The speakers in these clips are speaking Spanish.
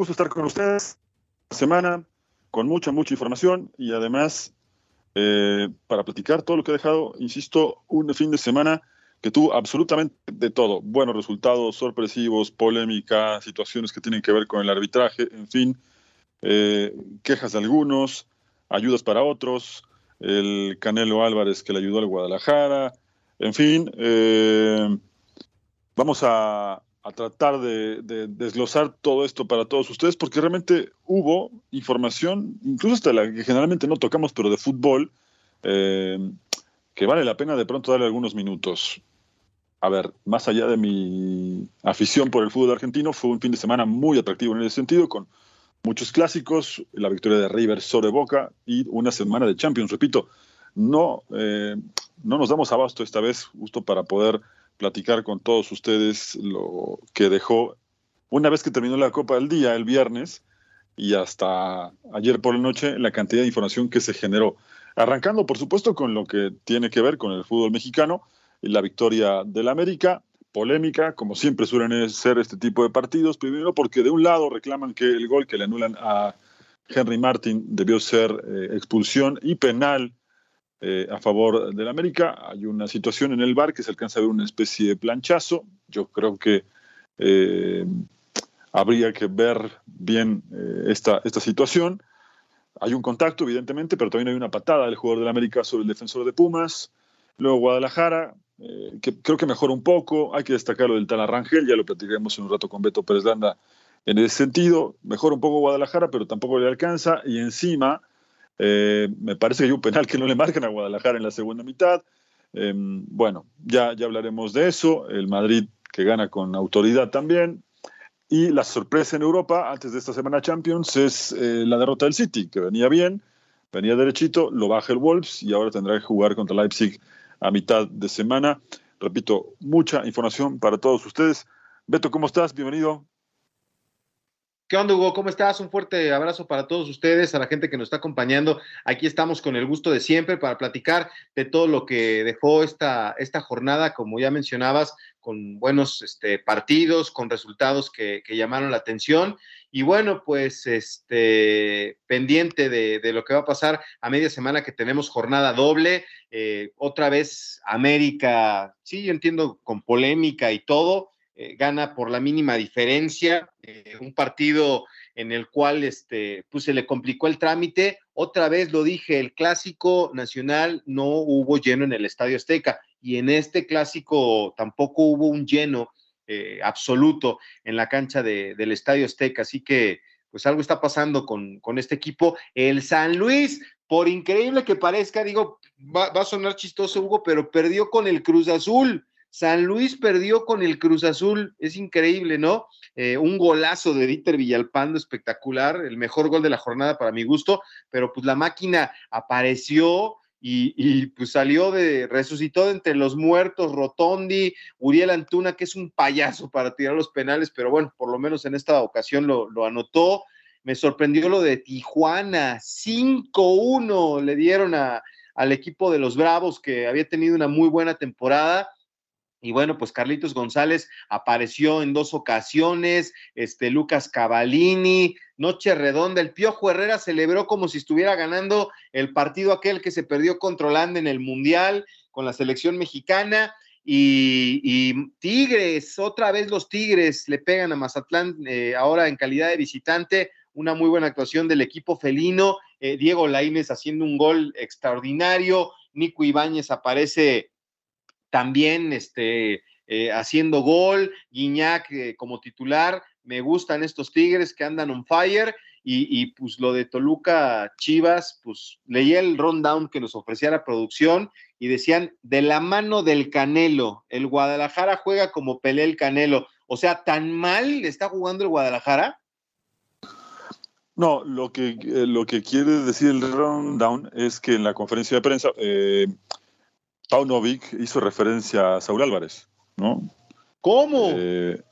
Gusto estar con ustedes semana con mucha, mucha información y además eh, para platicar todo lo que ha dejado, insisto, un fin de semana que tuvo absolutamente de todo. Buenos resultados, sorpresivos, polémica, situaciones que tienen que ver con el arbitraje, en fin, eh, quejas de algunos, ayudas para otros, el Canelo Álvarez que le ayudó al Guadalajara, en fin, eh, vamos a, a tratar de, desglosar todo esto para todos ustedes, porque realmente hubo información, incluso hasta la que generalmente no tocamos, pero de fútbol, eh, que vale la pena de pronto darle algunos minutos. A ver, más allá de mi afición por el fútbol argentino, fue un fin de semana muy atractivo en ese sentido, con muchos clásicos, la victoria de River sobre Boca y una semana de Champions. Repito, no, eh, no nos damos abasto esta vez justo para poder platicar con todos ustedes lo que dejó una vez que terminó la Copa del Día el viernes y hasta ayer por la noche la cantidad de información que se generó. Arrancando, por supuesto, con lo que tiene que ver con el fútbol mexicano la victoria del América, polémica, como siempre suelen ser este tipo de partidos, primero porque de un lado reclaman que el gol que le anulan a Henry Martin debió ser eh, expulsión y penal eh, a favor del América. Hay una situación en el bar que se alcanza a ver una especie de planchazo. Yo creo que eh, habría que ver bien eh, esta, esta situación. Hay un contacto, evidentemente, pero también hay una patada del jugador del América sobre el defensor de Pumas. Luego Guadalajara, que creo que mejora un poco. Hay que destacar lo del tal Arrangel, ya lo platicaremos en un rato con Beto Pérez Landa en ese sentido. Mejora un poco Guadalajara, pero tampoco le alcanza. Y encima eh, me parece que hay un penal que no le marcan a Guadalajara en la segunda mitad. Em, bueno, ya, ya hablaremos de eso. El Madrid que gana con autoridad también. Y la sorpresa en Europa antes de esta semana Champions es eh, la derrota del City, que venía bien, venía derechito, lo baja el Wolves y ahora tendrá que jugar contra Leipzig a mitad de semana. Repito, mucha información para todos ustedes. Beto, ¿cómo estás? Bienvenido. ¿Qué onda, Hugo? ¿Cómo estás? Un fuerte abrazo para todos ustedes, a la gente que nos está acompañando. Aquí estamos con el gusto de siempre para platicar de todo lo que dejó esta, esta jornada, como ya mencionabas, con buenos este, partidos, con resultados que, llamaron la atención. Y bueno, pues este, pendiente de, lo que va a pasar a media semana que tenemos jornada doble. Eh, otra vez América, sí, yo entiendo, con polémica y todo eh, gana por la mínima diferencia, eh, un partido en el cual este, pues se le complicó el trámite. Otra vez lo dije, el clásico nacional no hubo lleno en el Estadio Azteca y en este clásico tampoco hubo un lleno eh, absoluto en la cancha del Estadio Azteca. Así que pues algo está pasando con, este equipo. El San Luis, por increíble que parezca, digo, va a sonar chistoso, Hugo, pero perdió con el Cruz Azul. San Luis perdió con el Cruz Azul, es increíble, ¿no? Eh, un golazo de Dieter Villalpando espectacular, el mejor gol de la jornada para mi gusto, pero pues la máquina apareció y, pues salió de, resucitó de entre los muertos, Rotondi, Uriel Antuna, que es un payaso para tirar los penales, pero bueno, por lo menos en esta ocasión lo, lo anotó. Me sorprendió lo de Tijuana, 5-1 le dieron a, al equipo de los Bravos, que había tenido una muy buena temporada y bueno, pues Carlitos González apareció en dos ocasiones, este Lucas Cavalini, noche redonda, el Piojo Herrera celebró como si estuviera ganando el partido aquel que se perdió controlando en el Mundial con la selección mexicana. Y, Tigres, otra vez los Tigres le pegan a Mazatlán eh, ahora en calidad de visitante, una muy buena actuación del equipo felino, eh, Diego Laínez haciendo un gol extraordinario, Nico Ibáñez aparece también este, eh, haciendo gol, Guiñac eh, como titular, me gustan estos Tigres que andan on fire y, pues lo de Toluca Chivas, pues leí el rundown que nos ofrecía la producción y decían de la mano del Canelo, el Guadalajara juega como pelea el Canelo, o sea, tan mal está jugando el Guadalajara. No, lo que, eh, lo que quiere decir el rundown es que en la conferencia de prensa eh, Paunovic hizo referencia a Saúl Álvarez, ¿no? ¿Cómo? Eh,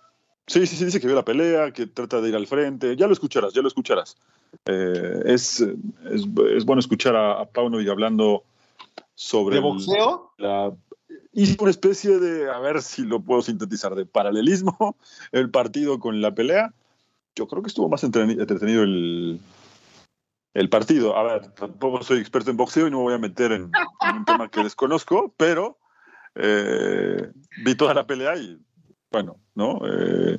Sí, sí, sí, dice que vio la pelea, que trata de ir al frente. Ya lo escucharás, ya lo escucharás. Eh, es, es, bueno escuchar a, a Paunovic hablando sobre. ¿De boxeo? la, hizo una especie de, a ver si lo puedo sintetizar, de paralelismo el partido con la pelea. Yo creo que estuvo más entretenido el, el partido. A ver, tampoco soy experto en boxeo y no me voy a meter en, un tema que desconozco, pero eh, vi toda la pelea y bueno, ¿no? Eh,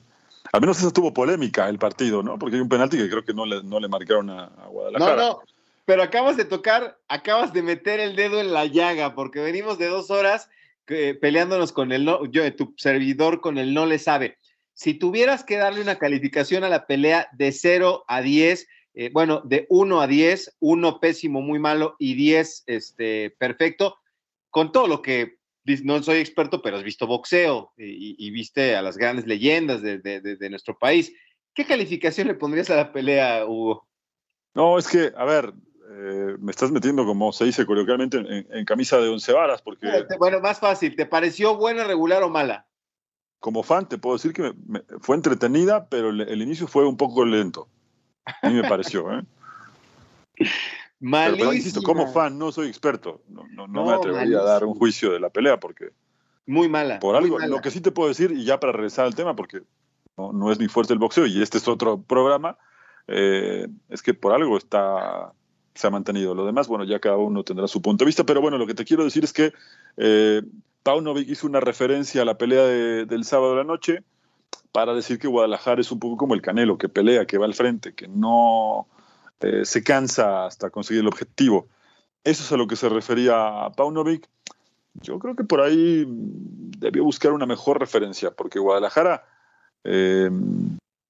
al menos eso tuvo polémica el partido, ¿no? Porque hay un penalti que creo que no le, no le marcaron a, a, Guadalajara. No, no, pero acabas de tocar, acabas de meter el dedo en la llaga, porque venimos de dos horas eh, peleándonos con el no, yo, tu servidor con el no le sabe. Si tuvieras que darle una calificación a la pelea de 0 a 10, eh, bueno, de 1 a 10, 1 pésimo, muy malo y 10 este, perfecto, con todo lo que no soy experto, pero has visto boxeo y, y viste a las grandes leyendas de, de, de, nuestro país. ¿Qué calificación le pondrías a la pelea, Hugo? No, es que, a ver, eh, me estás metiendo, como se dice coloquialmente, en, en, camisa de once varas, porque... Bueno, más fácil, ¿te pareció buena, regular o mala? Como fan, te puedo decir que me, me, fue entretenida, pero el, el, inicio fue un poco lento. A mí me pareció, ¿eh? Malísima. Pero, pero, insisto, como fan no soy experto. No, no, no, no me atrevería a dar un juicio de la pelea porque. Muy mala. Por algo, mala. lo que sí te puedo decir, y ya para regresar al tema, porque no, no es mi fuerte el boxeo y este es otro programa, eh, es que por algo está se ha mantenido. Lo demás, bueno, ya cada uno tendrá su punto de vista, pero bueno, lo que te quiero decir es que eh, Paunovic hizo una referencia a la pelea de, del sábado de la noche para decir que Guadalajara es un poco como el Canelo, que pelea, que va al frente, que no eh, se cansa hasta conseguir el objetivo. Eso es a lo que se refería Paunovic. Yo creo que por ahí debió buscar una mejor referencia, porque Guadalajara, eh,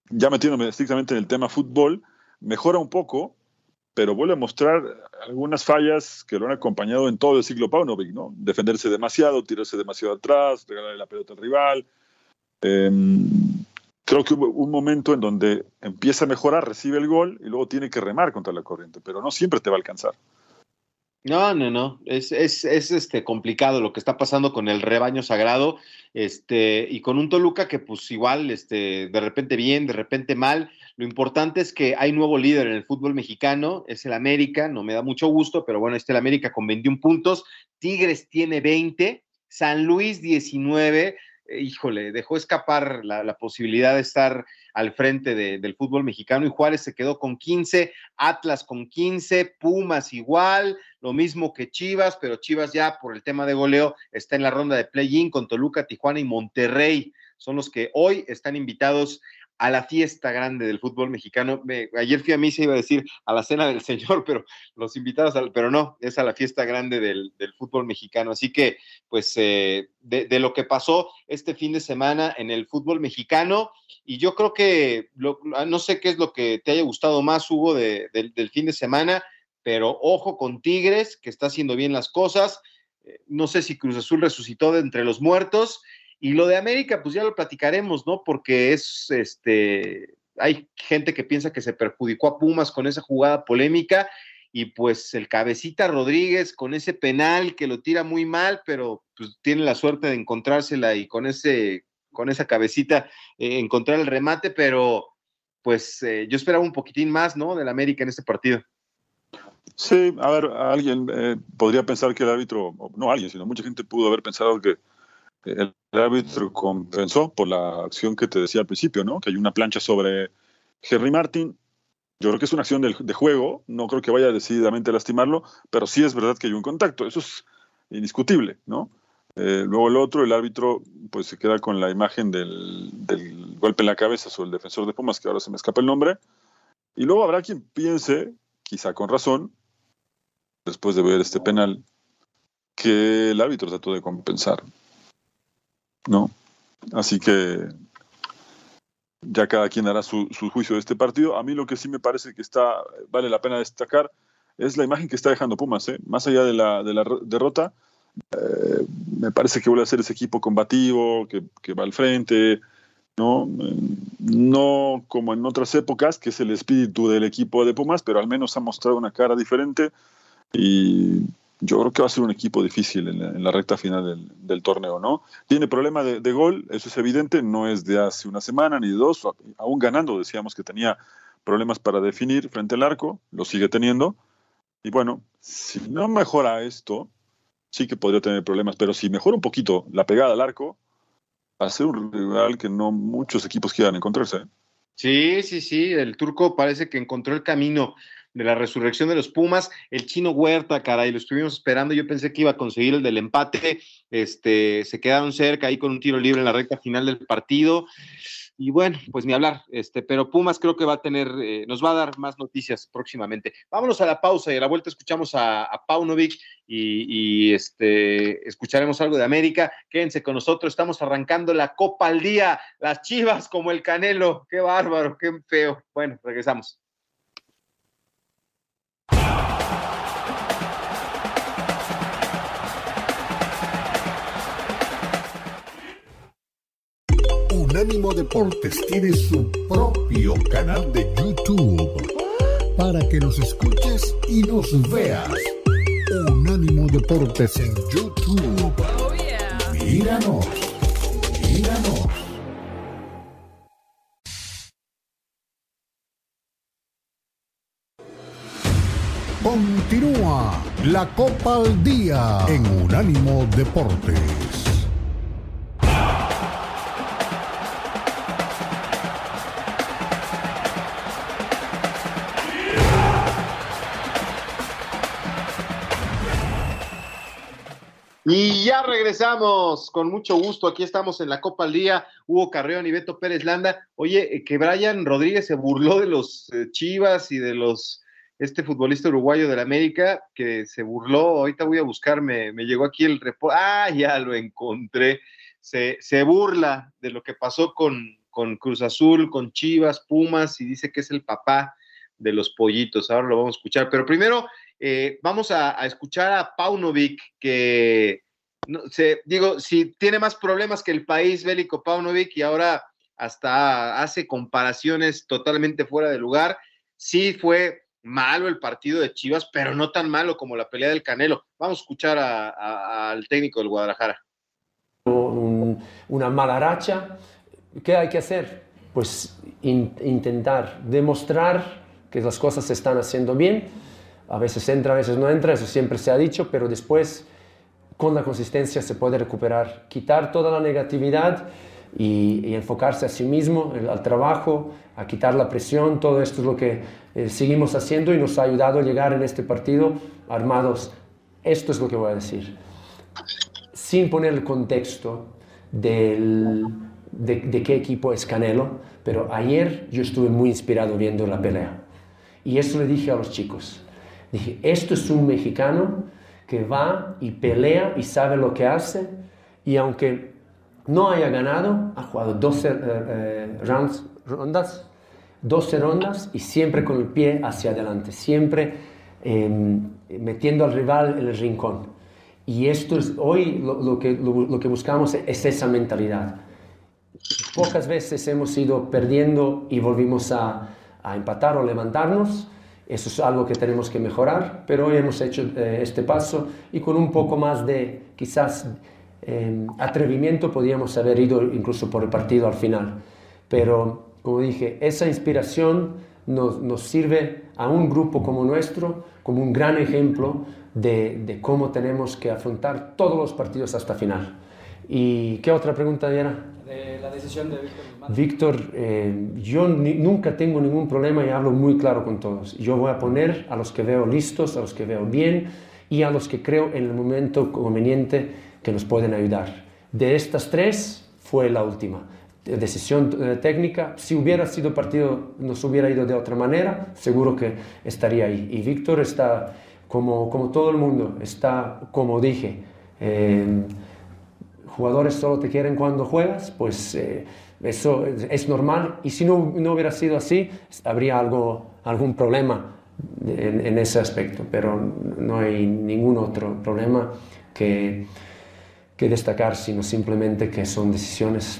ya metiéndome estrictamente en el tema fútbol, mejora un poco, pero vuelve a mostrar algunas fallas que lo han acompañado en todo el ciclo Paunovic, ¿no? Defenderse demasiado, tirarse demasiado atrás, regalarle la pelota al rival. Eh, creo que hubo un momento en donde empieza a mejorar, recibe el gol y luego tiene que remar contra la corriente, pero no siempre te va a alcanzar. No, no, no. Es, es, es, este complicado lo que está pasando con el rebaño sagrado, este, y con un Toluca que, pues, igual, este, de repente bien, de repente mal. Lo importante es que hay nuevo líder en el fútbol mexicano, es el América, no me da mucho gusto, pero bueno, este el América con 21 puntos, Tigres tiene 20, San Luis 19, híjole, dejó escapar la, posibilidad de estar al frente de, del fútbol mexicano y Juárez se quedó con 15, Atlas con 15, Pumas igual, lo mismo que Chivas, pero Chivas ya por el tema de goleo está en la ronda de play-in con Toluca, Tijuana y Monterrey. Son los que hoy están invitados a la fiesta grande del fútbol mexicano. Me, ayer fui a mí, se iba a decir a la cena del Señor, pero los invitados, al, pero no, es a la fiesta grande del, del fútbol mexicano. Así que, pues, eh, de, lo que pasó este fin de semana en el fútbol mexicano, y yo creo que, lo, no sé qué es lo que te haya gustado más, Hugo, de, de, del fin de semana, pero ojo con Tigres, que está haciendo bien las cosas. Eh, no sé si Cruz Azul resucitó de entre los muertos y lo de América, pues ya lo platicaremos, ¿no? Porque es, este, hay gente que piensa que se perjudicó a Pumas con esa jugada polémica y pues el cabecita Rodríguez con ese penal que lo tira muy mal, pero pues tiene la suerte de encontrársela y con ese, con esa cabecita eh, encontrar el remate, pero pues eh, yo esperaba un poquitín más, ¿no? Del América en este partido. Sí, a ver, alguien eh, podría pensar que el árbitro, no alguien, sino mucha gente pudo haber pensado que el árbitro compensó por la acción que te decía al principio, ¿no? Que hay una plancha sobre Henry Martin. Yo creo que es una acción de, juego, no creo que vaya decididamente a lastimarlo, pero sí es verdad que hay un contacto, eso es indiscutible, ¿no? Eh, luego el otro, el árbitro, pues se queda con la imagen del, del, golpe en la cabeza sobre el defensor de Pumas, que ahora se me escapa el nombre, Y luego habrá quien piense, quizá con razón, después de ver este penal, que el árbitro trató de compensar. ¿No? Así que ya cada quien hará su, juicio de este partido. A mí lo que sí me parece que está, vale la pena destacar es la imagen que está dejando Pumas. ¿eh? Más allá de la, de la derrota, eh, me parece que vuelve a ser ese equipo combativo, que, que, va al frente, ¿no? no como en otras épocas, que es el espíritu del equipo de Pumas, pero al menos ha mostrado una cara diferente y yo creo que va a ser un equipo difícil en la, recta final del, torneo, ¿no? Tiene problema de, gol, eso es evidente, no es de hace una semana ni de dos, aún ganando decíamos que tenía problemas para definir frente al arco, lo sigue teniendo, y bueno, si no mejora esto, sí que podría tener problemas, pero si mejora un poquito la pegada al arco, va a ser un rival que no muchos equipos quieran encontrarse. ¿eh? Sí, sí, sí, el turco parece que encontró el camino de la resurrección de los Pumas, el chino Huerta, caray, lo estuvimos esperando, yo pensé que iba a conseguir el del empate, este, se quedaron cerca ahí con un tiro libre en la recta final del partido, y bueno, pues ni hablar, este, pero Pumas creo que va a tener, eh, nos va a dar más noticias próximamente. Vámonos a la pausa y a la vuelta escuchamos a, a Paunovic y, este, escucharemos algo de América. Quédense con nosotros, estamos arrancando la Copa al día, las chivas como el Canelo, qué bárbaro, qué feo. Bueno, regresamos. Unánimo Deportes tiene su propio canal de YouTube para que nos escuches y nos veas. Unánimo Deportes en YouTube. Míranos, míranos. Continúa la Copa al Día en Unánimo Deportes. Y ya regresamos con mucho gusto. Aquí estamos en la Copa al Día. Hugo Carreón y Beto Pérez Landa. Oye, eh, que Brian Rodríguez se burló de los eh, Chivas y de los este futbolista uruguayo de la América que se burló. Ahorita voy a buscarme, me llegó aquí el reporte. Ah, ya lo encontré. Se, se burla de lo que pasó con, con Cruz Azul, con Chivas, Pumas y dice que es el papá de los pollitos. Ahora lo vamos a escuchar. Pero primero, eh, vamos a, escuchar a Paunovic, que no, sé, digo, si tiene más problemas que el país bélico Paunovic y ahora hasta hace comparaciones totalmente fuera de lugar. Sí fue malo el partido de Chivas, pero no tan malo como la pelea del Canelo. Vamos a escuchar al técnico del Guadalajara. una mala racha, ¿qué hay que hacer? Pues intentar demostrar que las cosas se están haciendo bien a veces entra, a veces no entra, eso siempre se ha dicho, pero después con la consistencia se puede recuperar, quitar toda la negatividad y, enfocarse a sí mismo, al trabajo, a quitar la presión, todo esto es lo que eh, seguimos haciendo y nos ha ayudado a llegar en este partido armados. Esto es lo que voy a decir, sin poner el contexto del, de, de qué equipo es Canelo, pero ayer yo estuve muy inspirado viendo la pelea. Y eso le dije a los chicos, Dije, esto es un mexicano que va y pelea y sabe lo que hace y aunque no haya ganado, ha jugado 12 eh, eh, rounds, rondas, 12 rondas y siempre con el pie hacia adelante, siempre em, metiendo al rival en el rincón. Y esto es, hoy lo, que, lo, que buscamos es esa mentalidad. Pocas veces hemos ido perdiendo y volvimos a, a empatar o levantarnos, eso es algo que tenemos que mejorar, pero hoy hemos hecho eh, este paso y con un poco más de quizás em, atrevimiento podríamos haber ido incluso por el partido al final. Pero, como dije, esa inspiración nos, nos sirve a un grupo como nuestro como un gran ejemplo de, de, cómo tenemos que afrontar todos los partidos hasta final. ¿Y qué otra pregunta era? De la decisión de Víctor Víctor, eh, yo nunca tengo ningún problema y hablo muy claro con todos. Yo voy a poner a los que veo listos, a los que veo bien y a los que creo en el momento conveniente que nos pueden ayudar. De estas tres fue la última. decisión eh, técnica. Si hubiera sido partido, nos hubiera ido de otra manera, seguro que estaría ahí. Y Víctor está, como, como todo el mundo, está, como dije, eh, jugadores solo te quieren cuando juegas, pues eh, eso es normal. Y si no, no, hubiera sido así, habría algo, algún problema en, en ese aspecto, pero no hay ningún otro problema que, que destacar, sino simplemente que son decisiones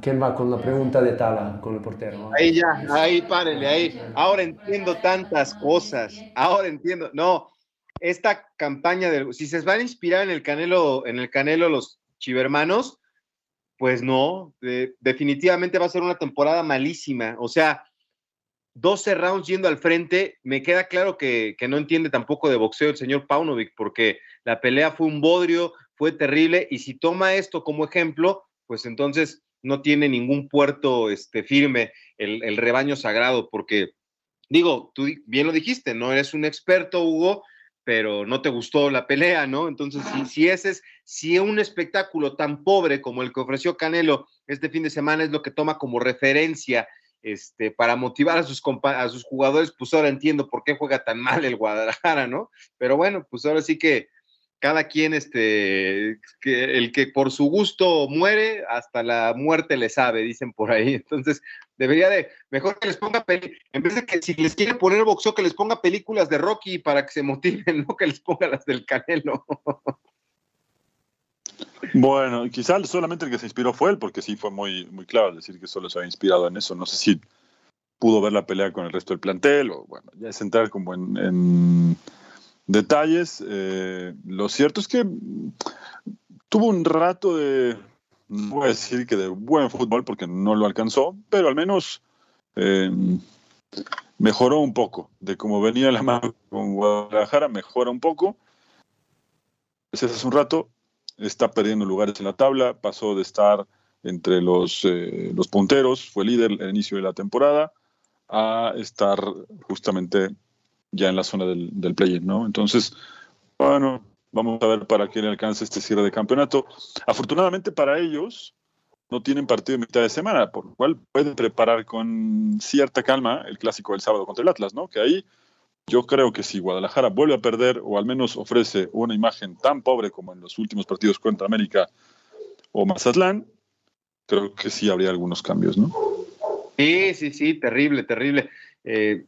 ¿Quién va con la pregunta de Tala, con el portero? Ahí ya, ahí párenle, ahí. Ahora entiendo tantas cosas. Ahora entiendo. No, esta campaña de. Si se van a inspirar en el Canelo, en el Canelo los chivermanos, pues no. definitivamente va a ser una temporada malísima. O sea, 12 rounds yendo al frente. Me queda claro que, que no entiende tampoco de boxeo el señor Paunovic, porque la pelea fue un bodrio, fue terrible. Y si toma esto como ejemplo pues entonces no tiene ningún puerto este, firme el, rebaño sagrado, porque digo, tú bien lo dijiste, no eres un experto, Hugo, pero no te gustó la pelea, ¿no? Entonces, si, si ese es, si un espectáculo tan pobre como el que ofreció Canelo este fin de semana es lo que toma como referencia este, para motivar a sus, a sus jugadores, pues ahora entiendo por qué juega tan mal el Guadalajara, ¿no? Pero bueno, pues ahora sí que cada quien, este, que el que por su gusto muere, hasta la muerte le sabe, dicen por ahí. Entonces, debería de, mejor que les ponga, en vez de que si les quiere poner boxeo, que les ponga películas de Rocky para que se motiven, no que les ponga las del Canelo. Bueno, quizás solamente el que se inspiró fue él, porque sí fue muy, muy claro decir que solo se había inspirado en eso. No sé si pudo ver la pelea con el resto del plantel, o bueno, ya es entrar como en detalles. Eh, lo cierto es que tuvo un rato de, no voy a decir que de buen fútbol porque no lo alcanzó, pero al menos eh, mejoró un poco de cómo venía la mano con Guadalajara, mejora un poco. Ese hace un rato, está perdiendo lugares en la tabla, pasó de estar entre los, eh, los punteros, fue líder al inicio de la temporada, a estar justamente ya en la zona del, del play ¿no? Entonces, bueno, vamos a ver para quién alcanza este cierre de campeonato. Afortunadamente para ellos, no tienen partido en mitad de semana, por lo cual pueden preparar con cierta calma el clásico del sábado contra el Atlas, ¿no? Que ahí yo creo que si Guadalajara vuelve a perder o al menos ofrece una imagen tan pobre como en los últimos partidos contra América o Mazatlán, creo que sí habría algunos cambios, ¿no? Sí, sí, sí, terrible, terrible. Eh,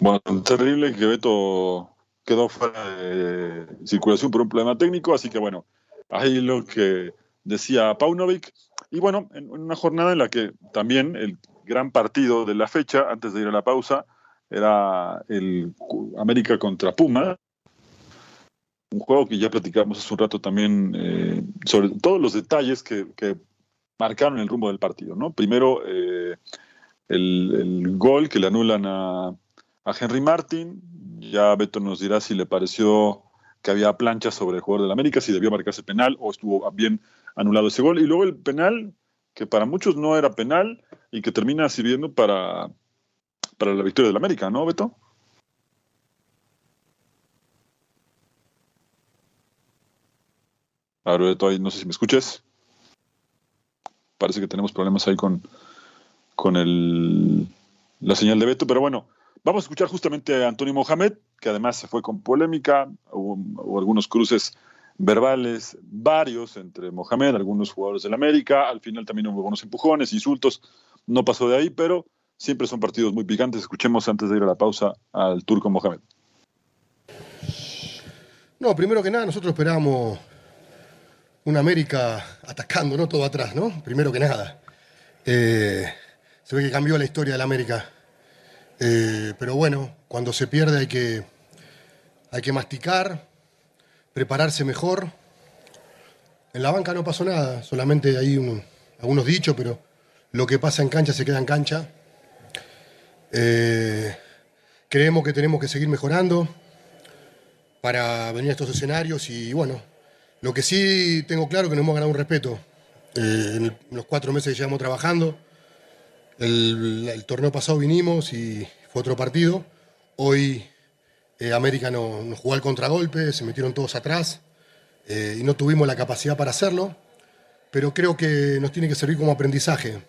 Bueno, terrible que Beto quedó fuera de circulación por un problema técnico, así que bueno, ahí lo que decía Paunovic. Y bueno, en una jornada en la que también el gran partido de la fecha, antes de ir a la pausa, era el América contra Puma. Un juego que ya platicamos hace un rato también eh, sobre todos los detalles que, marcaron el rumbo del partido. ¿no? Primero, eh, el gol que le anulan a, a Henry Martin. Ya Beto nos dirá si le pareció que había plancha sobre el jugador del América, si debió marcarse penal o estuvo bien anulado ese gol. Y luego el penal, que para muchos no era penal y que termina sirviendo para, para la victoria del América, ¿no, Beto? A ver, Beto, ahí no sé si me escuches. Parece que tenemos problemas ahí con, con el, la señal de Beto, pero bueno, Vamos a escuchar justamente a Antonio Mohamed, que además se fue con polémica, hubo, algunos cruces verbales, varios entre Mohamed, algunos jugadores del América, al final también hubo algunos empujones, insultos, no pasó de ahí, pero siempre son partidos muy picantes. Escuchemos antes de ir a la pausa al turco Mohamed. No, primero que nada, nosotros esperábamos una América atacando, ¿no? Todo atrás, ¿no? Primero que nada. Eh, se ve que cambió la historia de la América eh, pero bueno, cuando se pierde hay que, hay que masticar, prepararse mejor. En la banca no pasó nada, solamente hay algunos dichos, pero lo que pasa en cancha se queda en cancha. Eh, creemos que tenemos que seguir mejorando para venir a estos escenarios y bueno, lo que sí tengo claro es que nos hemos ganado un respeto eh, en, los cuatro meses que llevamos trabajando. El, torneo pasado vinimos y fue otro partido. Hoy eh, América nos jugó al contragolpe, se metieron todos atrás. eh, y no tuvimos la capacidad para hacerlo, pero creo que nos tiene que servir como aprendizaje.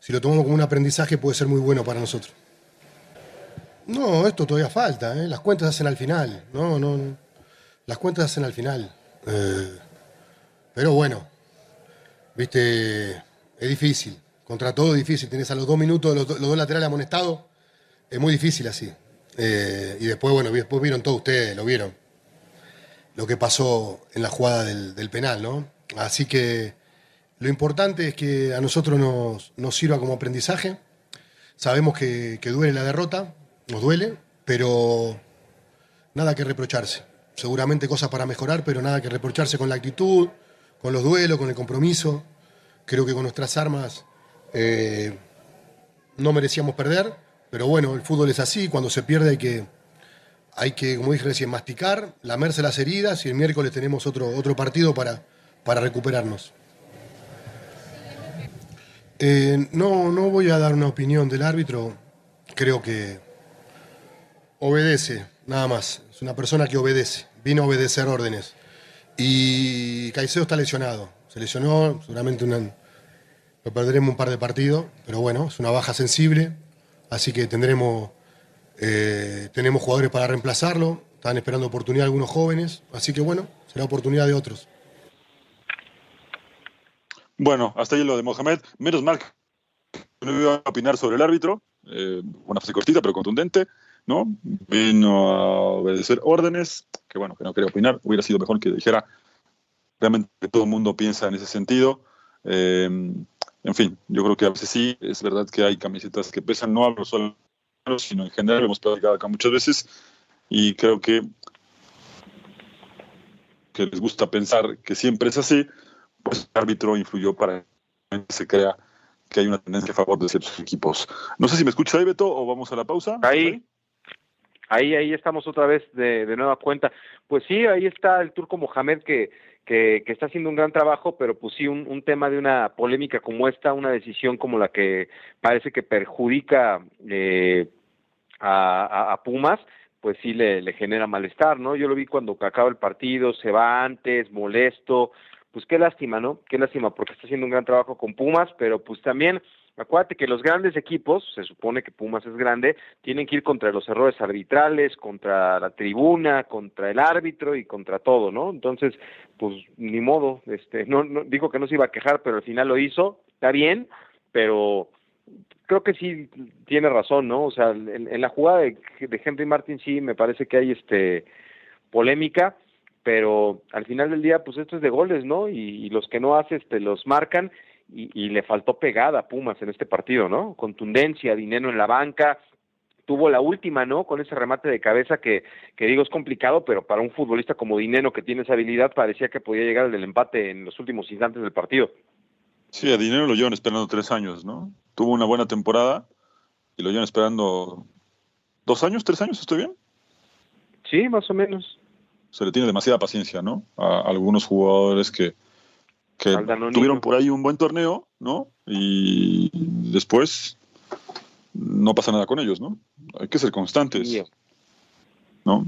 Si lo tomamos como un aprendizaje puede ser muy bueno para nosotros. No, esto todavía falta, ¿eh? las cuentas hacen al final, no, no, las cuentas hacen al final. Pero bueno, viste, es difícil, contra todo difícil, tenés a los dos minutos los, dos laterales amonestados, es muy difícil así. Eh, y después, bueno, después vieron todos ustedes, lo vieron, lo que pasó en la jugada del, penal, ¿no? Así que lo importante es que a nosotros nos, sirva como aprendizaje. Sabemos que, duele la derrota, nos duele, pero nada que reprocharse. Seguramente cosas para mejorar, pero nada que reprocharse con la actitud, con los duelos, con el compromiso. Creo que con nuestras armas eh, no merecíamos perder pero bueno, el fútbol es así, cuando se pierde hay que, hay que como dije recién, masticar, lamerse las heridas y el miércoles tenemos otro, otro partido para, para recuperarnos. Eh, no, no voy a dar una opinión del árbitro, creo que obedece, nada más. Es una persona que obedece, vino a obedecer órdenes. Y Caicedo está lesionado, se lesionó, seguramente perderemos un par de partidos, pero bueno, es una baja sensible así que tendremos, eh, tenemos jugadores para reemplazarlo, están esperando oportunidad algunos jóvenes, así que bueno, será oportunidad de otros. Bueno, hasta ahí lo de Mohamed. Menos mal no iba a opinar sobre el árbitro, eh, una frase cortita pero contundente, ¿no? Vino a obedecer órdenes, que bueno, que no quería opinar, hubiera sido mejor que dijera realmente todo el mundo piensa en ese sentido. Eh, en fin, yo creo que a veces sí, es verdad que hay camisetas que pesan, no hablo solo, sino en general, lo hemos platicado acá muchas veces, y creo que, que les gusta pensar que siempre es así, pues el árbitro influyó para que se crea que hay una tendencia a favor de ciertos equipos. No sé si me escuchas ahí, Beto, o vamos a la pausa. Ahí, ahí, ahí estamos otra vez de, de nueva cuenta. Pues sí, ahí está el turco Mohamed que que, está haciendo un gran trabajo, pero pues sí, un, tema de una polémica como esta, una decisión como la que parece que perjudica eh, a, Pumas, pues sí le, le, genera malestar, ¿no? Yo lo vi cuando acaba el partido, se va antes, molesto, pues qué lástima, ¿no? Qué lástima, porque está haciendo un gran trabajo con Pumas, pero pues también Acuérdate que los grandes equipos, se supone que Pumas es grande, tienen que ir contra los errores arbitrales, contra la tribuna, contra el árbitro y contra todo, ¿no? Entonces, pues ni modo, este, no, no dijo que no se iba a quejar, pero al final lo hizo, está bien, pero creo que sí tiene razón, ¿no? O sea, en, la jugada de, Henry Martin sí me parece que hay este polémica, pero al final del día, pues esto es de goles, ¿no? Y, y los que no haces te los marcan y, le faltó pegada a Pumas en este partido, ¿no? Contundencia, dinero en la banca, tuvo la última, ¿no? Con ese remate de cabeza que, que digo es complicado, pero para un futbolista como Dinero que tiene esa habilidad parecía que podía llegar al empate en los últimos instantes del partido. Sí, a Dinero lo llevan esperando tres años, ¿no? Tuvo una buena temporada y lo llevan esperando dos años, tres años, ¿estoy bien? Sí, más o menos. Se le tiene demasiada paciencia, ¿no? A algunos jugadores que, que tuvieron por ahí un buen torneo, ¿no? Y después no pasa nada con ellos, ¿no? Hay que ser constantes, ¿no?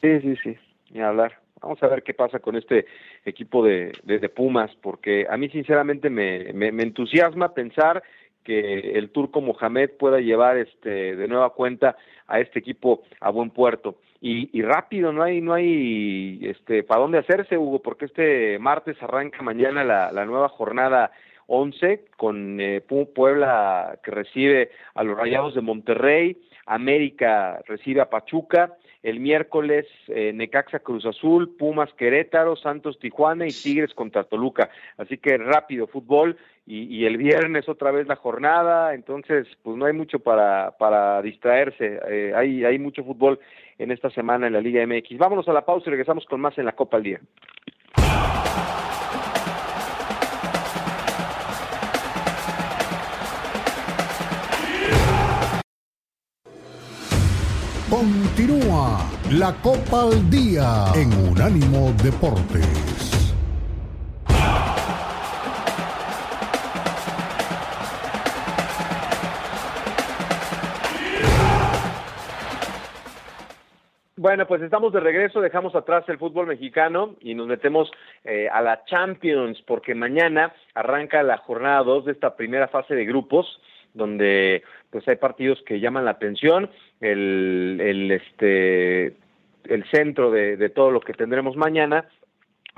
Sí, sí, sí, ni hablar. Vamos a ver qué pasa con este equipo de, de, Pumas, porque a mí sinceramente me, me, me, entusiasma pensar que el turco Mohamed pueda llevar este de nueva cuenta a este equipo a buen puerto y, rápido, no hay, no hay este para dónde hacerse, Hugo, porque este martes arranca mañana la, la nueva jornada 11 con eh, Puebla que recibe a los Rayados de Monterrey, América recibe a Pachuca, el miércoles eh, Necaxa Cruz Azul, Pumas Querétaro, Santos Tijuana y Tigres contra Toluca. Así que rápido fútbol y, el viernes otra vez la jornada, entonces pues no hay mucho para, para distraerse, eh, hay, hay mucho fútbol en esta semana en la Liga MX. Vámonos a la pausa y regresamos con más en la Copa al Día. Continúa la Copa al Día en Unánimo Deportes. Bueno, pues estamos de regreso, dejamos atrás el fútbol mexicano y nos metemos eh, a la Champions, porque mañana arranca la jornada 2 de esta primera fase de grupos, donde pues hay partidos que llaman la atención, el, el este el centro de, de todo lo que tendremos mañana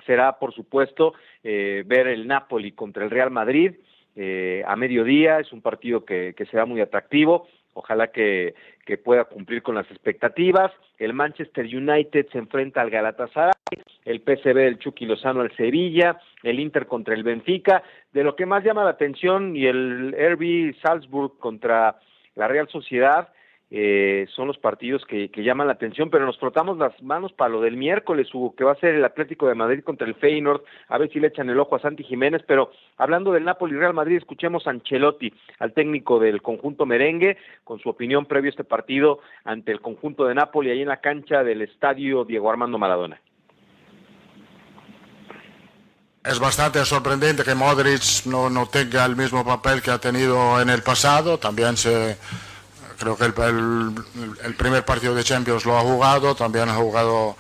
será, por supuesto, eh, ver el Napoli contra el Real Madrid eh, a mediodía. Es un partido que, que será muy atractivo. Ojalá que, que, pueda cumplir con las expectativas. El Manchester United se enfrenta al Galatasaray, el PSV del Chucky Lozano al Sevilla, el Inter contra el Benfica. De lo que más llama la atención y el RB Salzburg contra la Real Sociedad, eh, son los partidos que, que, llaman la atención, pero nos frotamos las manos para lo del miércoles, que va a ser el Atlético de Madrid contra el Feyenoord, a ver si le echan el ojo a Santi Jiménez, pero hablando del Napoli Real Madrid, escuchemos a Ancelotti, al técnico del conjunto merengue, con su opinión previo a este partido ante el conjunto de Napoli, ahí en la cancha del estadio Diego Armando Maradona. Es bastante sorprendente que Modric no, no tenga el mismo papel que ha tenido en el pasado, también se creo que el, el, primer partido de Champions lo ha jugado, también ha jugado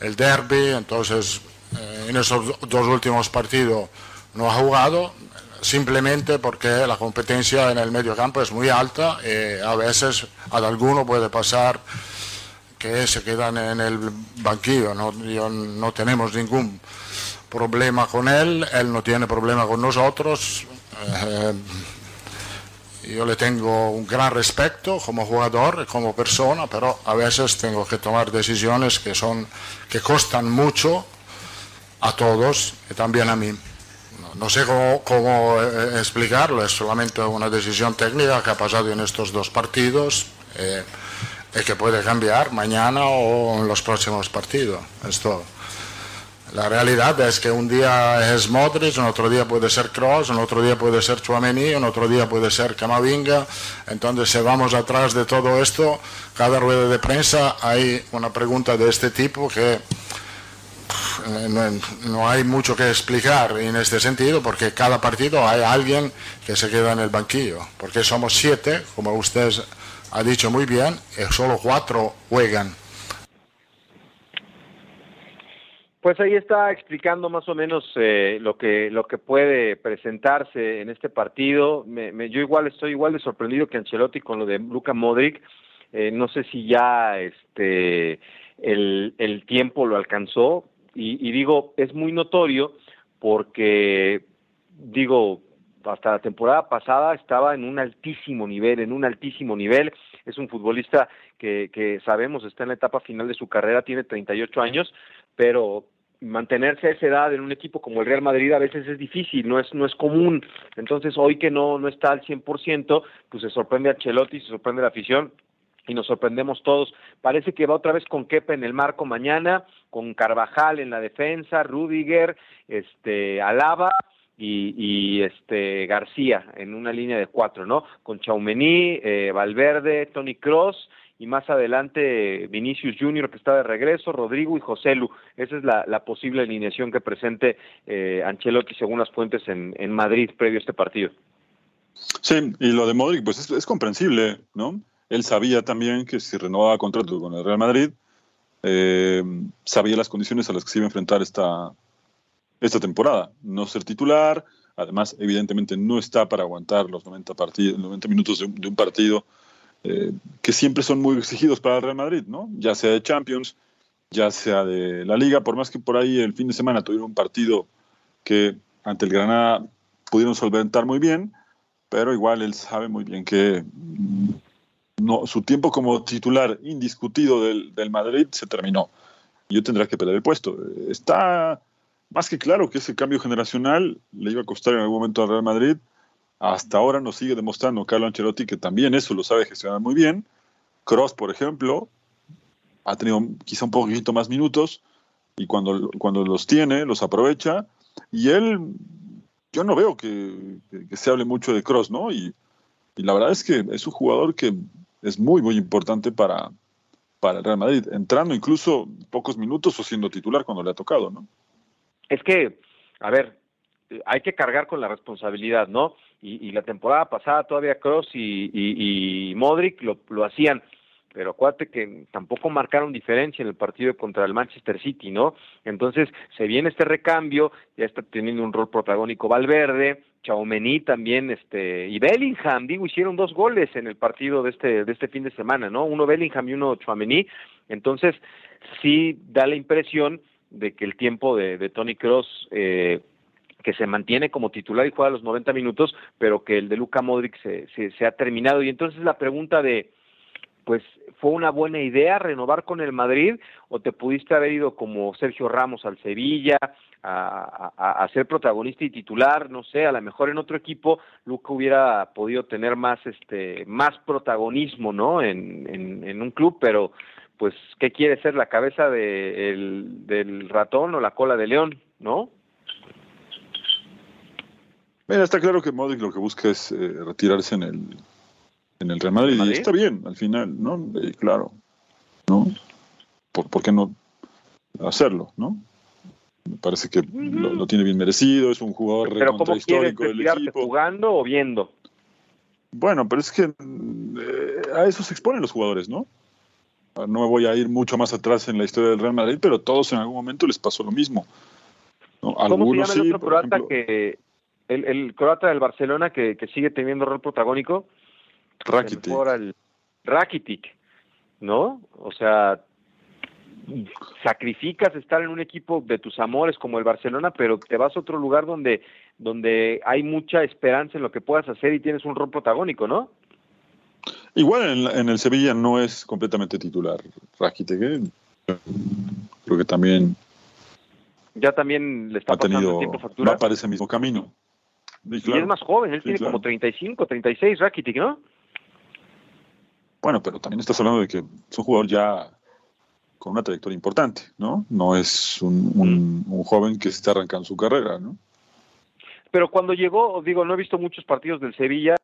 el derby, entonces eh, en esos dos últimos partidos no ha jugado, simplemente porque la competencia en el medio campo es muy alta y a veces a alguno puede pasar que se quedan en el banquillo, no tenemos ningún problema con él, él no tiene problema con nosotros. Eh, yo le tengo un gran respeto como jugador y como persona, pero a veces tengo que tomar decisiones que, son, que costan mucho a todos y también a mí. No, sé cómo, eh, explicarlo, es solamente una decisión técnica que ha pasado en estos dos partidos eh, y que puede cambiar mañana o en los próximos partidos. Es. La realidad es que un día es Modric, un otro día puede ser Kroos, un otro día puede ser Chouameni, un otro día puede ser Camavinga. Entonces, si vamos atrás de todo esto, cada rueda de prensa hay una pregunta de este tipo que no, no, hay mucho que explicar en este sentido, porque cada partido hay alguien que se queda en el banquillo, porque somos siete, como usted ha dicho muy bien, y solo cuatro juegan. Pues ahí está explicando más o menos eh, lo que lo que puede presentarse en este partido. Me, me, yo igual estoy igual de sorprendido que Ancelotti con lo de Luka Modric. Eh, no sé si ya este el, el tiempo lo alcanzó y, y digo es muy notorio porque digo hasta la temporada pasada estaba en un altísimo nivel, en un altísimo nivel. Es un futbolista que, que sabemos está en la etapa final de su carrera, tiene 38 años, pero mantenerse a esa edad en un equipo como el Real Madrid a veces es difícil, no es no es común. Entonces, hoy que no no está al 100%, pues se sorprende a Chelotti, se sorprende la afición y nos sorprendemos todos. Parece que va otra vez con Kepa en el marco mañana, con Carvajal en la defensa, Rudiger, este Alaba y, y este García en una línea de cuatro, ¿no? Con Chaumení, eh, Valverde, Tony Cross y más adelante Vinicius Junior que está de regreso, Rodrigo y José Lu. Esa es la, posible alineación que presente eh, Ancelotti según las fuentes en, en, Madrid previo a este partido. Sí, y lo de Modric pues es, comprensible, ¿no? Él sabía también que si renovaba contrato con el Real Madrid, eh, sabía las condiciones a las que se iba a enfrentar esta, esta temporada. No ser titular, además evidentemente no está para aguantar los 90, partidos, 90 minutos de un partido eh, que siempre son muy exigidos para el Real Madrid, ¿no? Ya sea de Champions, ya sea de la Liga, por más que por ahí el fin de semana tuvieron un partido que ante el Granada pudieron solventar muy bien, pero igual él sabe muy bien que no, su tiempo como titular indiscutido del, del Madrid se terminó. Yo tendrá que pelear el puesto. Está más que claro que ese cambio generacional le iba a costar en algún momento al Real Madrid hasta ahora nos sigue demostrando Carlo Ancelotti que también eso lo sabe gestionar muy bien. Cross, por ejemplo, ha tenido quizá un poquito más minutos y cuando, cuando los tiene, los aprovecha. Y él, yo no veo que, se hable mucho de Cross, ¿no? Y, y, la verdad es que es un jugador que es muy, muy importante para, para el Real Madrid, entrando incluso pocos minutos o siendo titular cuando le ha tocado, ¿no? Es que, a ver, hay que cargar con la responsabilidad, ¿no? Y, la temporada pasada todavía Cross y, Modric lo, lo, hacían, pero acuérdate que tampoco marcaron diferencia en el partido contra el Manchester City, ¿no? Entonces se viene este recambio, ya está teniendo un rol protagónico Valverde, Chaumení también, este, y Bellingham, digo, hicieron dos goles en el partido de este, de este fin de semana, ¿no? Uno Bellingham y uno Chaumení, entonces sí da la impresión de que el tiempo de, de Tony Cross eh, que se mantiene como titular y juega los 90 minutos, pero que el de Luca Modric se, se, ha terminado. Y entonces la pregunta de, pues, ¿fue una buena idea renovar con el Madrid o te pudiste haber ido como Sergio Ramos al Sevilla a, a, ser protagonista y titular? No sé, a lo mejor en otro equipo Luca hubiera podido tener más, este, más protagonismo, ¿no? En, en, un club, pero pues, ¿qué quiere ser la cabeza de, el, del ratón o la cola de león, ¿no? Mira, está claro que Modric lo que busca es eh, retirarse en el, en el Real Madrid, y está bien al final, ¿no? claro, ¿no? ¿Por, qué no hacerlo, no? Me parece que lo, tiene bien merecido, es un jugador pero ¿cómo histórico del equipo. ¿Jugando o viendo? Bueno, pero es que eh, a eso se exponen los jugadores, ¿no? No me voy a ir mucho más atrás en la historia del Real Madrid, pero todos en algún momento les pasó lo mismo. Algunos ¿Cómo se llama el otro croata que el, el croata del Barcelona que, que sigue teniendo rol protagónico. Rakitic. El Rakitic, ¿no? O sea, sacrificas estar en un equipo de tus amores como el Barcelona, pero te vas a otro lugar donde, donde hay mucha esperanza en lo que puedas hacer y tienes un rol protagónico, ¿no? Igual en, en el Sevilla no es completamente titular Rakitic, ¿eh? creo que también ya también le está pasando tiempo factura. Va para ese mismo camino. Y, es más joven, él tiene como 35, 36, Rakitic, ¿no? Bueno, pero también estás hablando de que es un jugador ya con una trayectoria importante, ¿no? No es un, un, un joven que está arrancando su carrera, ¿no? Pero cuando llegó, digo, no he visto muchos partidos del Sevilla,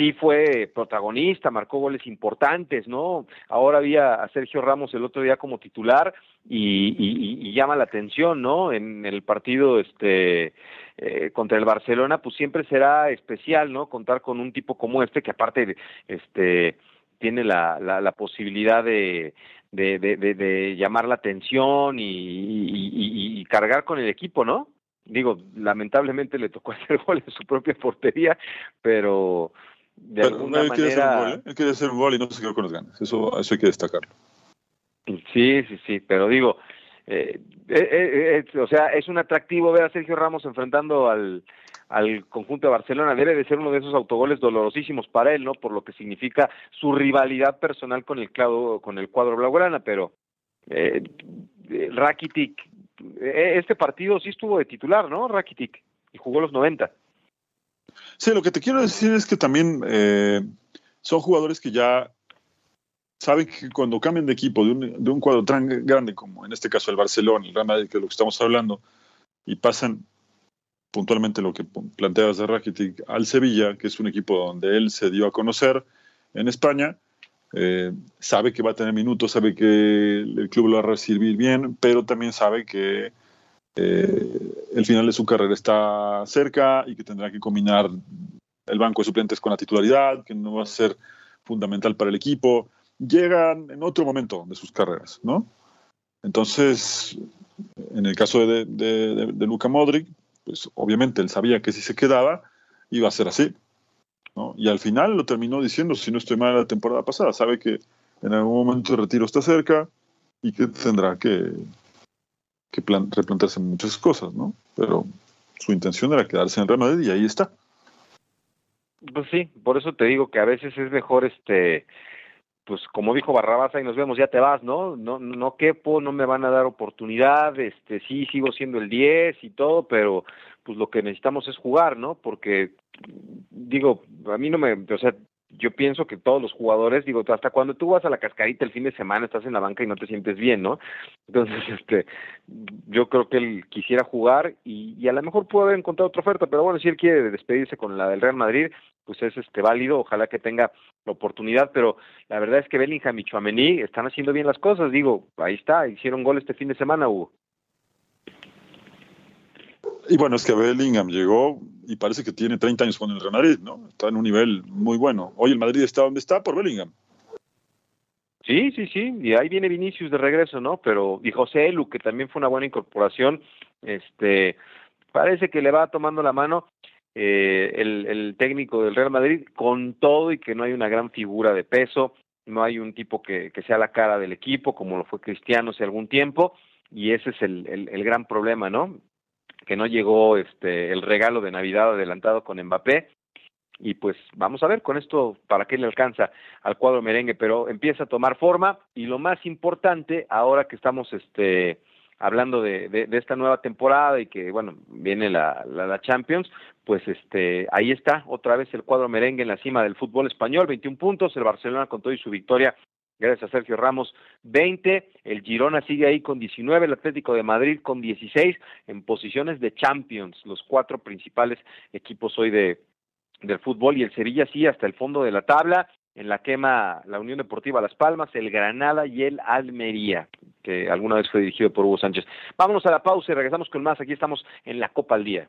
sí fue protagonista, marcó goles importantes, ¿no? Ahora había a Sergio Ramos el otro día como titular y, llama la atención, ¿no? En el partido este eh, contra el Barcelona, pues siempre será especial, ¿no? Contar con un tipo como este que aparte este tiene la, la, posibilidad de, de, de, llamar la atención y, cargar con el equipo, ¿no? Digo, lamentablemente le tocó hacer gol en su propia portería, pero de alguna manera... Quiere hacer un gol, ¿eh? Él quiere hacer un gol y no se quedó con las ganas, eso, eso hay que destacarlo. Sí, sí, sí, pero digo, eh, eh, eh, o sea, es un atractivo ver a Sergio Ramos enfrentando al, al conjunto de Barcelona. Debe de ser uno de esos autogoles dolorosísimos para él, ¿no? Por lo que significa su rivalidad personal con el cuadro, con el cuadro blaugrana, pero eh, Rakitic, este partido sí estuvo de titular, ¿no? Rakitic, y jugó los 90. Sí, lo que te quiero decir es que también son jugadores que ya saben que cuando cambian de equipo de un, de un, cuadro tan grande como en este caso el Barcelona, el Real Madrid, que es lo que estamos hablando, y pasan puntualmente lo que planteabas de Rakitic al Sevilla, que es un equipo donde él se dio a conocer en España, eh, sabe que va a tener minutos, sabe que el club lo va a recibir bien, pero también sabe que eh, el final de su carrera está cerca y que tendrá que combinar el banco de suplentes con la titularidad, que no va a ser fundamental para el equipo llegan en otro momento de sus carreras, ¿no? Entonces, en el caso de, de, Luka Modric, pues obviamente él sabía que si se quedaba, iba a ser así, ¿no? Y al final lo terminó diciendo, si no estoy mal, la temporada pasada, sabe que en algún momento el retiro está cerca y que tendrá que, que replantearse muchas cosas, ¿no? Pero su intención era quedarse en Real Madrid y ahí está. Pues sí, por eso te digo que a veces es mejor este pues como dijo Barrabás, ahí nos vemos, ya te vas, ¿no? No, no quepo, no me van a dar oportunidad, este, sí sigo siendo el 10 y todo, pero pues lo que necesitamos es jugar, ¿no? Porque, digo, a mí no me, o sea, yo pienso que todos los jugadores, digo, hasta cuando tú vas a la cascarita el fin de semana, estás en la banca y no te sientes bien, ¿no? Entonces, este, yo creo que él quisiera jugar y, y a lo mejor pudo haber encontrado otra oferta, pero bueno, si él quiere despedirse con la del Real Madrid, pues es este válido, ojalá que tenga la oportunidad, pero la verdad es que Bellingham y Chouameni están haciendo bien las cosas, digo, ahí está, hicieron gol este fin de semana, Hugo. Y bueno, es que Bellingham llegó y parece que tiene 30 años con el Real Madrid, ¿no? Está en un nivel muy bueno. Hoy el Madrid está donde está por Bellingham. Sí, sí, sí, y ahí viene Vinicius de regreso, ¿no? Pero, y José Elu, que también fue una buena incorporación, este, parece que le va tomando la mano eh, el, técnico del Real Madrid con todo y que no hay una gran figura de peso, no hay un tipo que, que sea la cara del equipo, como lo fue Cristiano hace algún tiempo, y ese es el, el gran problema, ¿no? Que no llegó este el regalo de Navidad adelantado con Mbappé, y pues vamos a ver con esto para qué le alcanza al cuadro merengue, pero empieza a tomar forma. Y lo más importante ahora que estamos este hablando de, de, esta nueva temporada y que bueno viene la, la, la, Champions, pues este ahí está otra vez el cuadro merengue en la cima del fútbol español, 21 puntos, el Barcelona con todo y su victoria gracias a Sergio Ramos 20, el Girona sigue ahí con 19, el Atlético de Madrid con 16 en posiciones de Champions, los cuatro principales equipos hoy de del fútbol y el Sevilla sí hasta el fondo de la tabla, en la quema la Unión Deportiva Las Palmas, el Granada y el Almería, que alguna vez fue dirigido por Hugo Sánchez. Vámonos a la pausa y regresamos con más. Aquí estamos en la Copa al Día.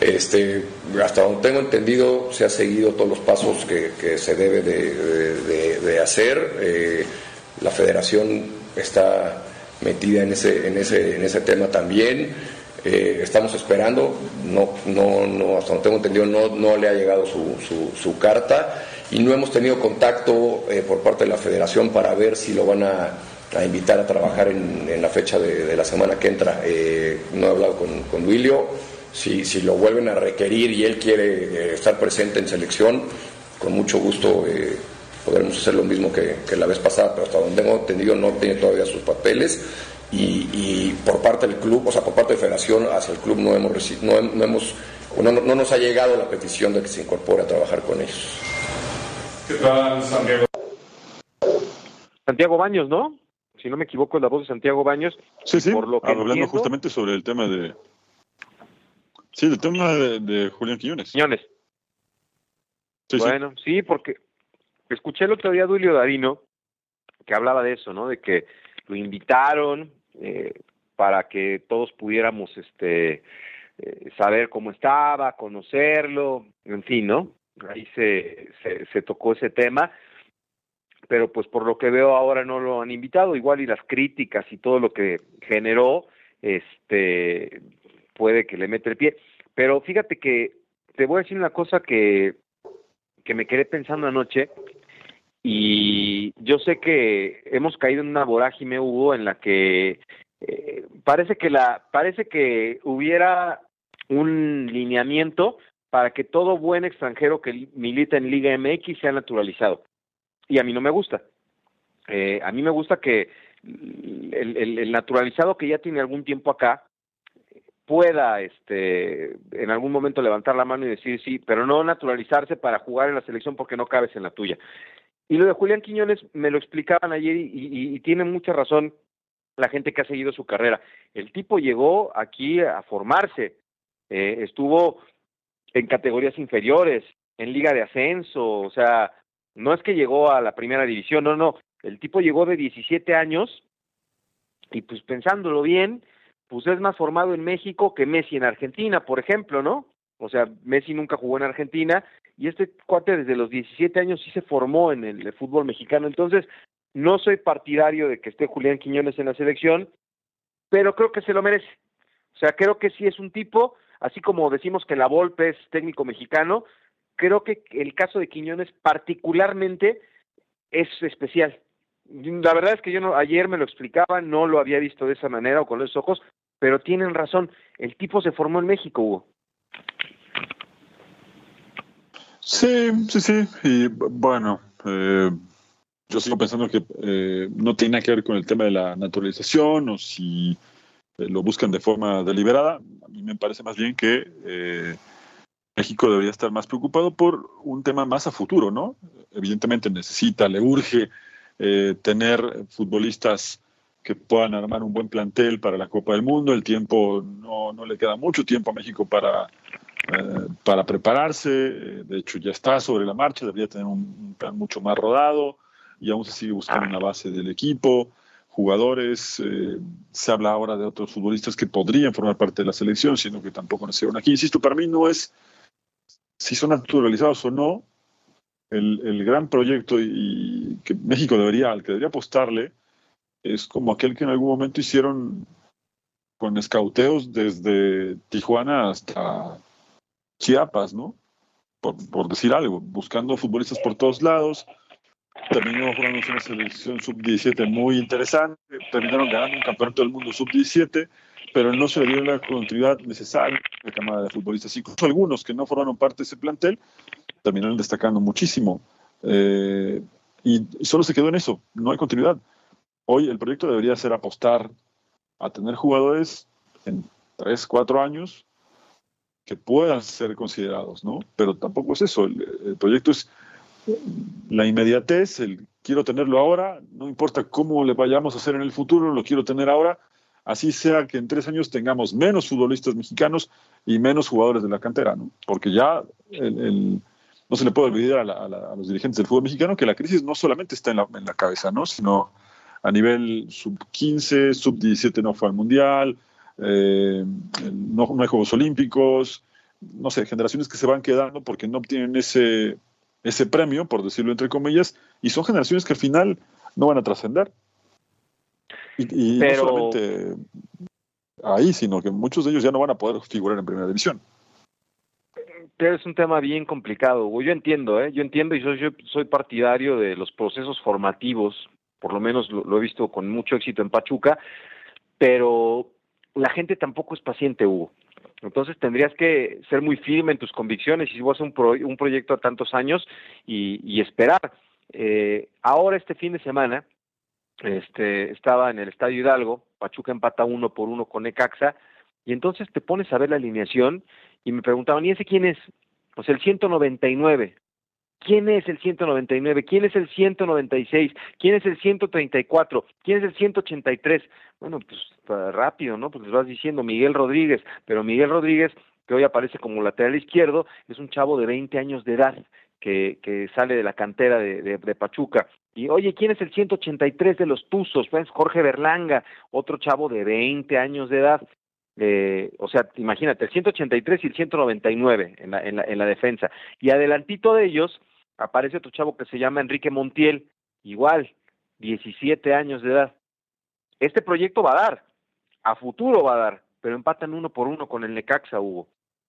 Este, hasta donde tengo entendido, se ha seguido todos los pasos que, se debe de, hacer. Eh, la federación está metida en ese, en ese, en ese tema también. Eh, estamos esperando, no, no, no, hasta donde tengo entendido, no, le ha llegado su, su, carta y no hemos tenido contacto eh, por parte de la federación para ver si lo van a, invitar a trabajar en, la fecha de, de, la semana que entra. no he hablado con, con Wilio si, si lo vuelven a requerir y él quiere eh, estar presente en selección, con mucho gusto eh, podremos hacer lo mismo que, que, la vez pasada, pero hasta donde tengo entendido no tiene todavía sus papeles y, y, por parte del club, o sea, por parte de Federación hacia el club no hemos, no, no hemos no, no, nos ha llegado la petición de que se incorpore a trabajar con ellos. ¿Qué tal, Santiago? Santiago Baños, ¿no? Si no me equivoco, es la voz de Santiago Baños. Sí, sí, por lo que hablando entiendo, justamente sobre el tema de, Sí, el tema de, de Julián Quiñones. Quiñones. Sí, bueno, sí. sí. porque escuché el otro día a Duilio Darino que hablaba de eso, ¿no? De que lo invitaron eh, para que todos pudiéramos este eh, saber cómo estaba, conocerlo, en fin, ¿no? Ahí se, se, se tocó ese tema, pero pues por lo que veo ahora no lo han invitado, igual y las críticas y todo lo que generó, este puede que le mete el pie. Pero fíjate que te voy a decir una cosa que, que me quedé pensando anoche y yo sé que hemos caído en una vorágine, Hugo, en la que eh, parece que la parece que hubiera un lineamiento para que todo buen extranjero que milita en Liga MX sea naturalizado. Y a mí no me gusta. Eh, a mí me gusta que el, naturalizado que ya tiene algún tiempo acá pueda este en algún momento levantar la mano y decir sí, pero no naturalizarse para jugar en la selección porque no cabes en la tuya. Y lo de Julián Quiñones me lo explicaban ayer y, tiene mucha razón la gente que ha seguido su carrera. El tipo llegó aquí a formarse, eh, estuvo en categorías inferiores, en liga de ascenso, o sea, no es que llegó a la primera división, no, no, el tipo llegó de 17 años y pues pensándolo bien, pues es más formado en México que Messi en Argentina, por ejemplo, ¿no? O sea, Messi nunca jugó en Argentina y este cuate desde los 17 años sí se formó en el, fútbol mexicano. Entonces, no soy partidario de que esté Julián Quiñones en la selección, pero creo que se lo merece. O sea, creo que sí es un tipo, así como decimos que la Volpe es técnico mexicano, creo que el caso de Quiñones particularmente es especial. La verdad es que yo no, ayer me lo explicaba, no lo había visto de esa manera o con esos ojos, pero tienen razón, el tipo se formó en México, Hugo. Sí, sí, sí, y bueno, eh, yo sigo pensando que eh, no tiene nada que ver con el tema de la naturalización o si eh, lo buscan de forma deliberada. A mí me parece más bien que eh, México debería estar más preocupado por un tema más a futuro, ¿no? Evidentemente necesita, le urge tener futbolistas que puedan armar un buen plantel para la Copa del Mundo. El tiempo no, no le queda mucho tiempo a México para, eh, para prepararse. De hecho, ya está sobre la marcha, debería tener un plan mucho más rodado y aún se sigue buscando una base del equipo. Jugadores, eh, se habla ahora de otros futbolistas que podrían formar parte de la selección, sino que tampoco nacieron aquí. Insisto, para mí no es si son naturalizados o no, el, el gran proyecto y, que México debería, al que debería apostarle, es como aquel que en algún momento hicieron con escauteos desde Tijuana hasta Chiapas, ¿no? Por, decir algo, buscando futbolistas por todos lados. Terminó jugando una selección sub-17 muy interesante. Terminaron ganando un campeonato del mundo sub-17, pero no se le dio la continuidad necesaria a la camada de futbolistas. Incluso algunos que no formaron parte de ese plantel terminaron destacando muchísimo. Eh, y solo se quedó en eso, no hay continuidad. Hoy el proyecto debería ser apostar a tener jugadores en 3, 4 años que puedan ser considerados, ¿no? Pero tampoco es eso. El, proyecto es la inmediatez, el quiero tenerlo ahora, no importa cómo le vayamos a hacer en el futuro, lo quiero tener ahora, así sea que en tres años tengamos menos futbolistas mexicanos y menos jugadores de la cantera, ¿no? Porque ya no se le puede olvidar a, los dirigentes del fútbol mexicano que la crisis no solamente está en la, en la cabeza, ¿no? Sino a nivel sub-15, sub-17 no fue al Mundial, eh, no, hay Juegos Olímpicos, no sé, generaciones que se van quedando porque no obtienen ese, ese premio, por decirlo entre comillas, y son generaciones que al final no van a trascender. Y, no solamente ahí, sino que muchos de ellos ya no van a poder figurar en primera división. Pero es un tema bien complicado. Yo entiendo, ¿eh? yo entiendo y soy, yo soy partidario de los procesos formativos por lo menos lo, he visto con mucho éxito en Pachuca, pero la gente tampoco es paciente, Hugo. Entonces tendrías que ser muy firme en tus convicciones y si vas a un, un proyecto a tantos años y, esperar. Eh, ahora este fin de semana este, estaba en el Estadio Hidalgo, Pachuca empata uno por uno con Necaxa, y entonces te pones a ver la alineación y me preguntaban, ¿y ese quién es? Pues el 199. ¿Quién es el 199? ¿Quién es el 196? ¿Quién es el 134? ¿Quién es el 183? Bueno, pues rápido, ¿no? Pues les vas diciendo Miguel Rodríguez, pero Miguel Rodríguez, que hoy aparece como lateral izquierdo, es un chavo de 20 años de edad que, que sale de la cantera de, de, Pachuca. Y oye, ¿quién es el 183 de los Tuzos? Pues Jorge Berlanga, otro chavo de 20 años de edad. Eh, o sea, imagínate, el 183 y el 199 en la, en la, en la defensa. Y adelantito de ellos aparece otro chavo que se llama Enrique Montiel, igual, 17 años de edad. Este proyecto va a dar, a futuro va a dar, pero empatan uno por uno con el Necaxa, Hugo.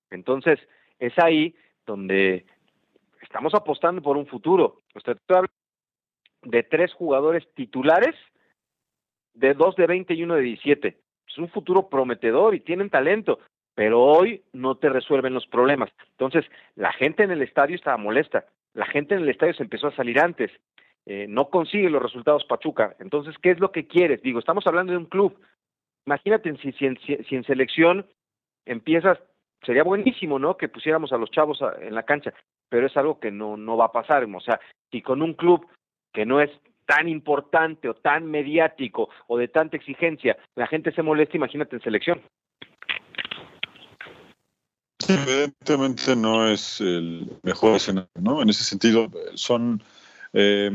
Entonces, es ahí donde estamos apostando por un futuro. Usted habla de tres jugadores titulares, de dos de 20 y uno de 17. Es un futuro prometedor y tienen talento, pero hoy no te resuelven los problemas. Entonces, la gente en el estadio estaba molesta la gente en el estadio se empezó a salir antes. Eh, no consigue los resultados Pachuca. Entonces, ¿qué es lo que quieres? Digo, estamos hablando de un club. Imagínate si, si, si, en selección empiezas, sería buenísimo, ¿no? Que pusiéramos a los chavos en la cancha, pero es algo que no, no va a pasar. O sea, si con un club que no es tan importante o tan mediático o de tanta exigencia, la gente se molesta, imagínate en selección. Evidentemente no es el mejor escenario, ¿no? En ese sentido, son, eh,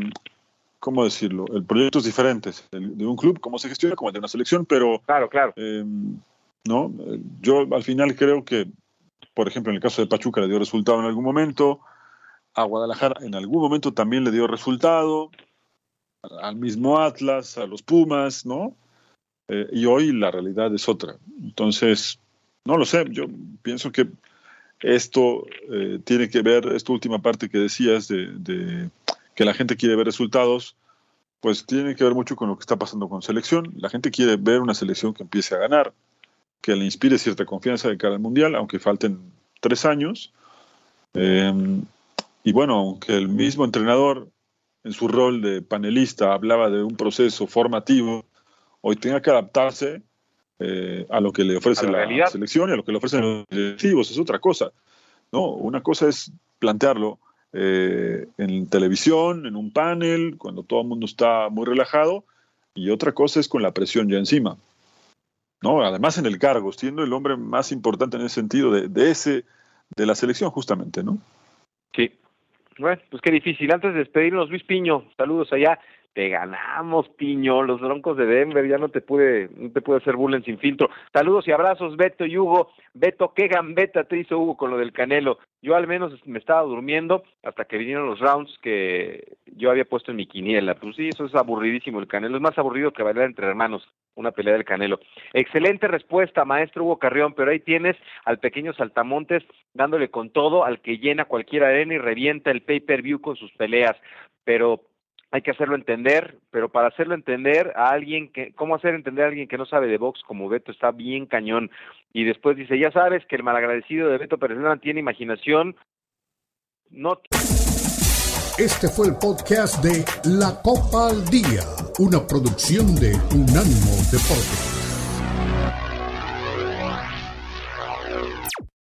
¿cómo decirlo? El proyecto es diferente de un club, cómo se gestiona, como el de una selección, pero... Claro, claro. Eh, ¿no? Yo al final creo que, por ejemplo, en el caso de Pachuca le dio resultado en algún momento, a Guadalajara en algún momento también le dio resultado, al mismo Atlas, a los Pumas, ¿no? Eh, y hoy la realidad es otra. Entonces, no lo sé, yo pienso que esto eh, tiene que ver, esta última parte que decías de, que la gente quiere ver resultados, pues tiene que ver mucho con lo que está pasando con selección. La gente quiere ver una selección que empiece a ganar, que le inspire cierta confianza de cara al Mundial, aunque falten tres años. Em, y bueno, aunque el mismo entrenador en su rol de panelista hablaba de un proceso formativo, hoy tenga que adaptarse eh, a lo que le ofrece la, selección y a lo que le ofrecen los directivos, es otra cosa. ¿no? Una cosa es plantearlo eh, en televisión, en un panel, cuando todo el mundo está muy relajado, y otra cosa es con la presión ya encima. ¿no? Además en el cargo, siendo el hombre más importante en ese sentido de, de ese, de la selección justamente, ¿no? Sí. Bueno, pues qué difícil. Antes de despedirnos, Luis Piño, saludos allá te ganamos, Piño, los Broncos de Denver, ya no te pude, no te pude hacer bullying sin filtro. Saludos y abrazos, Beto y Hugo. Beto, qué gambeta te hizo Hugo con lo del Canelo. Yo al menos me estaba durmiendo hasta que vinieron los rounds que yo había puesto en mi quiniela. Pues sí, eso es aburridísimo el Canelo. Es más aburrido que bailar entre hermanos, una pelea del Canelo. Excelente respuesta, maestro Hugo Carrión, pero ahí tienes al pequeño Saltamontes dándole con todo al que llena cualquier arena y revienta el pay-per-view con sus peleas. Pero hay que hacerlo entender, pero para hacerlo entender a alguien que, ¿cómo hacer entender a alguien que no sabe de box como Beto está bien cañón? Y después dice, ya sabes que el malagradecido de Beto Pérez tiene imaginación, no... Este fue el podcast de La Copa al Día, una producción de Unánimo Deportes.